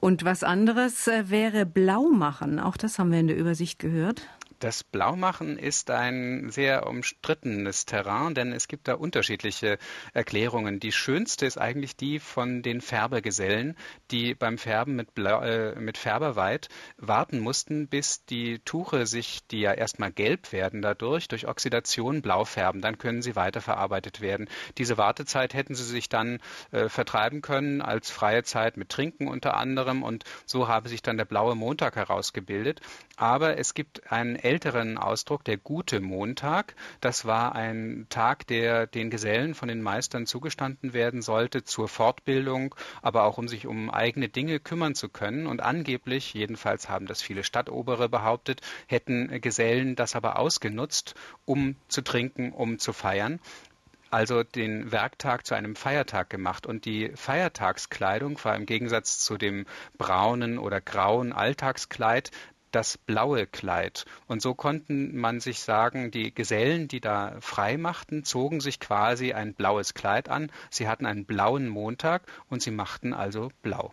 Und was anderes äh, wäre blau machen. Auch das haben wir in der Übersicht gehört. Das Blaumachen ist ein sehr umstrittenes Terrain, denn es gibt da unterschiedliche Erklärungen. Die schönste ist eigentlich die von den Färbergesellen, die beim Färben mit, Blau, äh, mit Färberweit warten mussten, bis die Tuche sich, die ja erstmal gelb werden dadurch, durch Oxidation blau färben. Dann können sie weiterverarbeitet werden. Diese Wartezeit hätten sie sich dann äh, vertreiben können als freie Zeit mit Trinken unter anderem und so habe sich dann der blaue Montag herausgebildet. Aber es gibt einen älteren Ausdruck, der gute Montag. Das war ein Tag, der den Gesellen von den Meistern zugestanden werden sollte zur Fortbildung, aber auch um sich um eigene Dinge kümmern zu können. Und angeblich, jedenfalls haben das viele Stadtobere behauptet, hätten Gesellen das aber ausgenutzt, um zu trinken, um zu feiern also den Werktag zu einem Feiertag gemacht. Und die Feiertagskleidung war im Gegensatz zu dem braunen oder grauen Alltagskleid das blaue Kleid. Und so konnten man sich sagen, die Gesellen, die da frei machten, zogen sich quasi ein blaues Kleid an. Sie hatten einen blauen Montag und sie machten also blau.